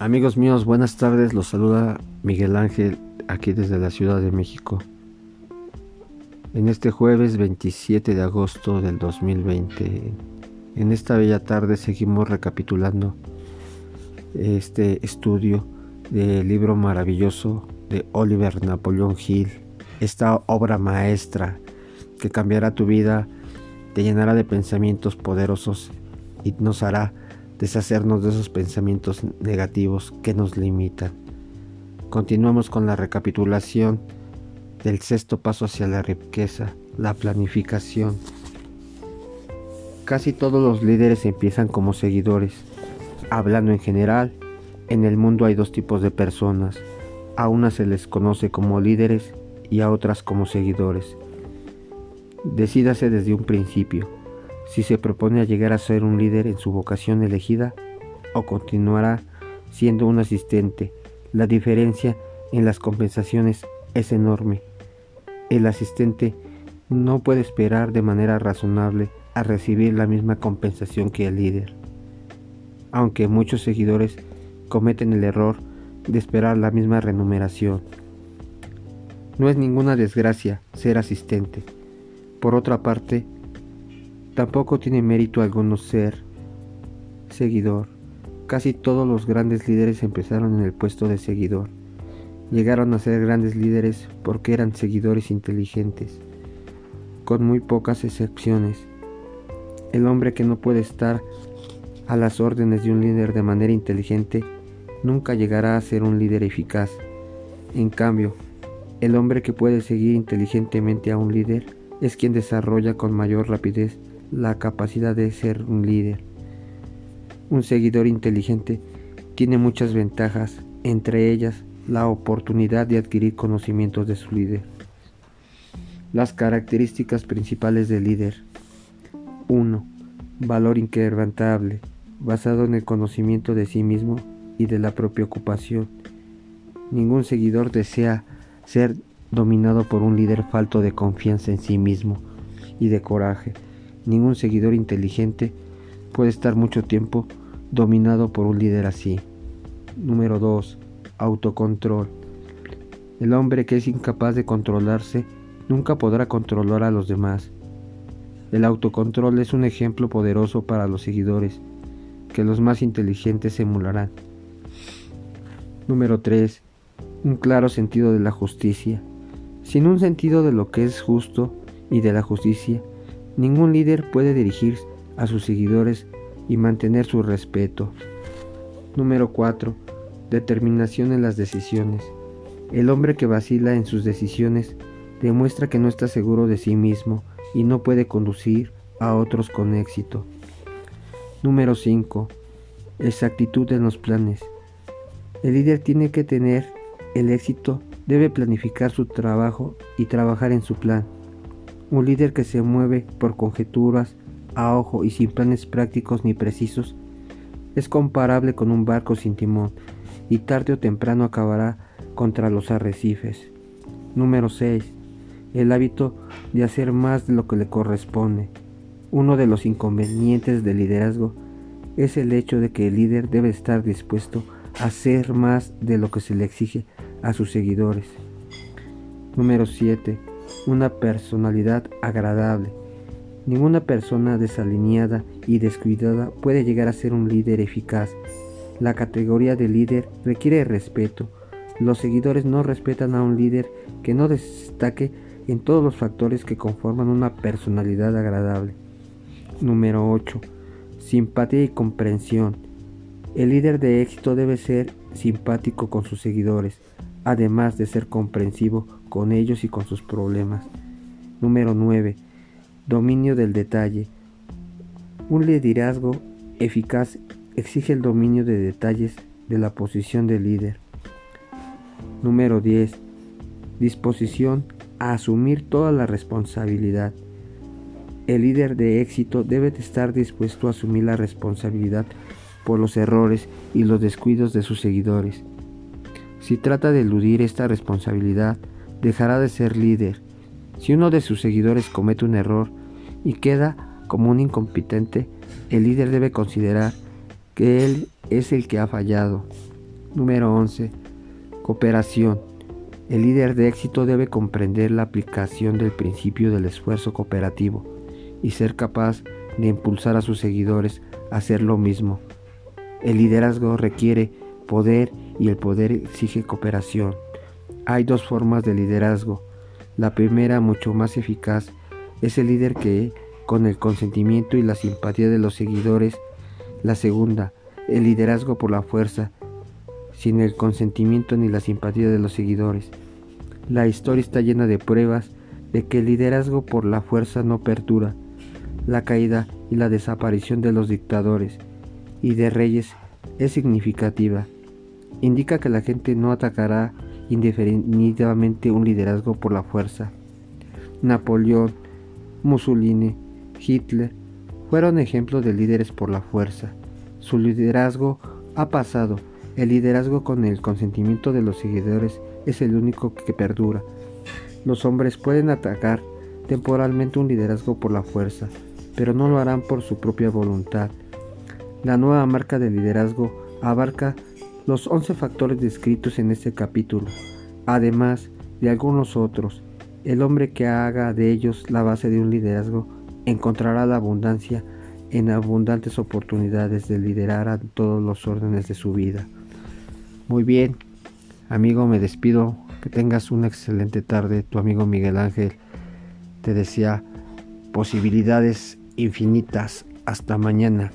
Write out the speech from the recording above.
Amigos míos, buenas tardes. Los saluda Miguel Ángel aquí desde la Ciudad de México. En este jueves 27 de agosto del 2020, en esta bella tarde seguimos recapitulando este estudio del libro maravilloso de Oliver Napoleón Hill, esta obra maestra que cambiará tu vida, te llenará de pensamientos poderosos y nos hará deshacernos de esos pensamientos negativos que nos limitan. Continuamos con la recapitulación del sexto paso hacia la riqueza, la planificación. Casi todos los líderes empiezan como seguidores. Hablando en general, en el mundo hay dos tipos de personas. A unas se les conoce como líderes y a otras como seguidores. Decídase desde un principio si se propone llegar a ser un líder en su vocación elegida o continuará siendo un asistente. La diferencia en las compensaciones es enorme. El asistente no puede esperar de manera razonable a recibir la misma compensación que el líder, aunque muchos seguidores cometen el error de esperar la misma remuneración. No es ninguna desgracia ser asistente. Por otra parte, Tampoco tiene mérito alguno ser seguidor. Casi todos los grandes líderes empezaron en el puesto de seguidor. Llegaron a ser grandes líderes porque eran seguidores inteligentes, con muy pocas excepciones. El hombre que no puede estar a las órdenes de un líder de manera inteligente nunca llegará a ser un líder eficaz. En cambio, el hombre que puede seguir inteligentemente a un líder es quien desarrolla con mayor rapidez la capacidad de ser un líder. Un seguidor inteligente tiene muchas ventajas, entre ellas la oportunidad de adquirir conocimientos de su líder. Las características principales del líder. 1. Valor inquebrantable, basado en el conocimiento de sí mismo y de la propia ocupación. Ningún seguidor desea ser dominado por un líder falto de confianza en sí mismo y de coraje Ningún seguidor inteligente puede estar mucho tiempo dominado por un líder así. Número 2. Autocontrol. El hombre que es incapaz de controlarse nunca podrá controlar a los demás. El autocontrol es un ejemplo poderoso para los seguidores que los más inteligentes emularán. Número 3. Un claro sentido de la justicia. Sin un sentido de lo que es justo y de la justicia, Ningún líder puede dirigir a sus seguidores y mantener su respeto. Número 4. Determinación en las decisiones. El hombre que vacila en sus decisiones demuestra que no está seguro de sí mismo y no puede conducir a otros con éxito. Número 5. Exactitud en los planes. El líder tiene que tener el éxito, debe planificar su trabajo y trabajar en su plan. Un líder que se mueve por conjeturas a ojo y sin planes prácticos ni precisos es comparable con un barco sin timón y tarde o temprano acabará contra los arrecifes. Número 6. El hábito de hacer más de lo que le corresponde. Uno de los inconvenientes del liderazgo es el hecho de que el líder debe estar dispuesto a hacer más de lo que se le exige a sus seguidores. Número 7 una personalidad agradable. Ninguna persona desalineada y descuidada puede llegar a ser un líder eficaz. La categoría de líder requiere respeto. Los seguidores no respetan a un líder que no destaque en todos los factores que conforman una personalidad agradable. Número 8. Simpatía y comprensión. El líder de éxito debe ser simpático con sus seguidores, además de ser comprensivo con ellos y con sus problemas. Número 9. Dominio del detalle. Un liderazgo eficaz exige el dominio de detalles de la posición de líder. Número 10. Disposición a asumir toda la responsabilidad. El líder de éxito debe estar dispuesto a asumir la responsabilidad por los errores y los descuidos de sus seguidores. Si trata de eludir esta responsabilidad, dejará de ser líder. Si uno de sus seguidores comete un error y queda como un incompetente, el líder debe considerar que él es el que ha fallado. Número 11. Cooperación. El líder de éxito debe comprender la aplicación del principio del esfuerzo cooperativo y ser capaz de impulsar a sus seguidores a hacer lo mismo. El liderazgo requiere poder y el poder exige cooperación. Hay dos formas de liderazgo. La primera, mucho más eficaz, es el líder que, con el consentimiento y la simpatía de los seguidores, la segunda, el liderazgo por la fuerza, sin el consentimiento ni la simpatía de los seguidores. La historia está llena de pruebas de que el liderazgo por la fuerza no perdura. La caída y la desaparición de los dictadores y de reyes es significativa. Indica que la gente no atacará indefinidamente un liderazgo por la fuerza. Napoleón, Mussolini, Hitler fueron ejemplos de líderes por la fuerza. Su liderazgo ha pasado. El liderazgo con el consentimiento de los seguidores es el único que perdura. Los hombres pueden atacar temporalmente un liderazgo por la fuerza, pero no lo harán por su propia voluntad. La nueva marca de liderazgo abarca los 11 factores descritos en este capítulo, además de algunos otros. El hombre que haga de ellos la base de un liderazgo encontrará la abundancia en abundantes oportunidades de liderar a todos los órdenes de su vida. Muy bien, amigo, me despido. Que tengas una excelente tarde. Tu amigo Miguel Ángel te desea posibilidades infinitas. Hasta mañana.